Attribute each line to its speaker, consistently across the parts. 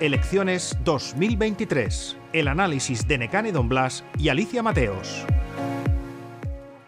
Speaker 1: Elecciones 2023. El análisis de Necane Don Blas y Alicia Mateos.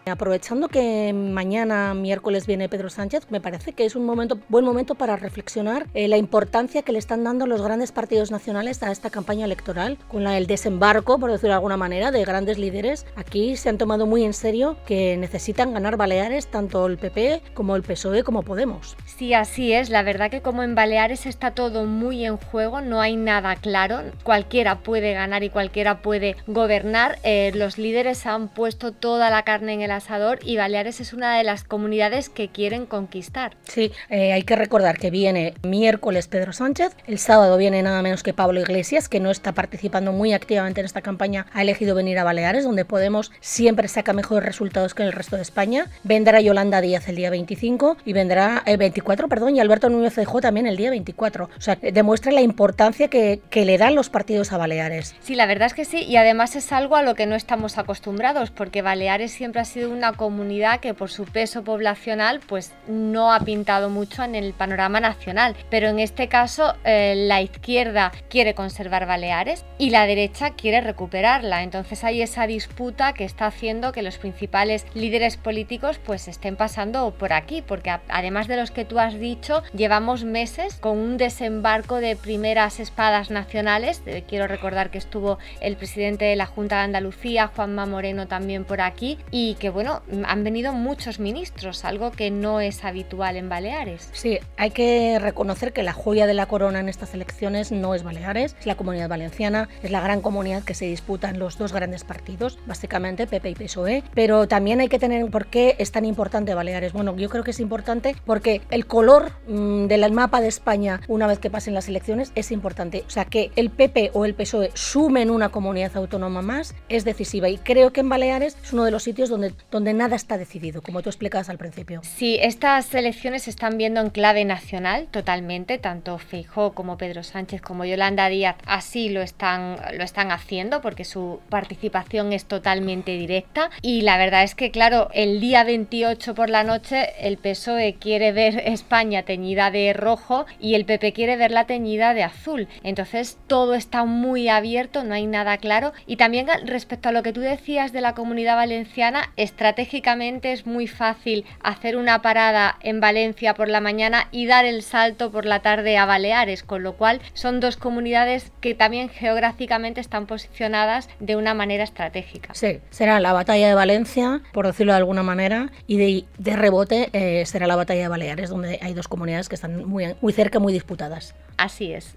Speaker 2: Aprovechando que mañana, miércoles, viene Pedro Sánchez, me parece que es un momento, buen momento para reflexionar eh, la importancia que le están dando los grandes partidos nacionales a esta campaña electoral, con la, el desembarco, por decirlo de alguna manera, de grandes líderes. Aquí se han tomado muy en serio que necesitan ganar Baleares, tanto el PP como el PSOE como Podemos.
Speaker 3: Sí, así es. La verdad que como en Baleares está todo muy en juego, no hay nada claro. Cualquiera puede ganar y cualquiera puede gobernar. Eh, los líderes han puesto toda la carne en el asador y Baleares es una de las comunidades que quieren conquistar.
Speaker 2: Sí, eh, hay que recordar que viene miércoles Pedro Sánchez, el sábado viene nada menos que Pablo Iglesias, que no está participando muy activamente en esta campaña, ha elegido venir a Baleares, donde Podemos siempre saca mejores resultados que en el resto de España. Vendrá Yolanda Díaz el día 25 y vendrá el 24, perdón, y Alberto Núñez Feijóo también el día 24. O sea, demuestra la importancia que, que le dan los partidos a Baleares.
Speaker 3: Sí, la verdad es que sí, y además es algo a lo que no estamos acostumbrados, porque Baleares siempre ha sido una comunidad que por su peso poblacional pues no ha pintado mucho en el panorama nacional. Pero en este caso eh, la izquierda quiere conservar Baleares y la derecha quiere recuperarla. Entonces hay esa disputa que está haciendo que los principales líderes políticos pues estén pasando por aquí, porque además de los que tú has dicho, llevamos meses con un desembarco de primeras espadas nacionales. Eh, quiero recordar que estuvo el presidente de la Junta de Andalucía, Juanma Moreno también por aquí, y que bueno, han venido muchos ministros, algo que no es habitual en Baleares.
Speaker 2: Sí, hay que reconocer que la joya de la corona en estas elecciones no es Baleares, es la comunidad valenciana, es la gran comunidad que se disputa en los dos grandes partidos, básicamente PP y PSOE, pero también hay que tener por qué es tan importante Baleares. Bueno, yo creo que es importante porque el color mmm, del mapa de España una vez que pasen las elecciones es importante. O sea, que el PP o el PSOE sumen una comunidad autónoma más es decisiva y creo que en Baleares es uno de los sitios donde donde nada está decidido, como tú explicabas al principio.
Speaker 3: Sí, estas elecciones se están viendo en clave nacional totalmente, tanto Feijó como Pedro Sánchez como Yolanda Díaz así lo están, lo están haciendo porque su participación es totalmente directa y la verdad es que claro, el día 28 por la noche el PSOE quiere ver España teñida de rojo y el PP quiere verla teñida de azul. Entonces todo está muy abierto, no hay nada claro y también respecto a lo que tú decías de la comunidad valenciana, estratégicamente es muy fácil hacer una parada en Valencia por la mañana y dar el salto por la tarde a Baleares, con lo cual son dos comunidades que también geográficamente están posicionadas de una manera estratégica.
Speaker 2: Sí, será la batalla de Valencia, por decirlo de alguna manera, y de, de rebote eh, será la batalla de Baleares, donde hay dos comunidades que están muy, muy cerca, muy disputadas.
Speaker 3: Así es.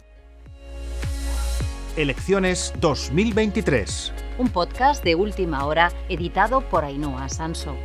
Speaker 1: Elecciones 2023.
Speaker 4: Un podcast de última hora editado por Ainhoa Sanso.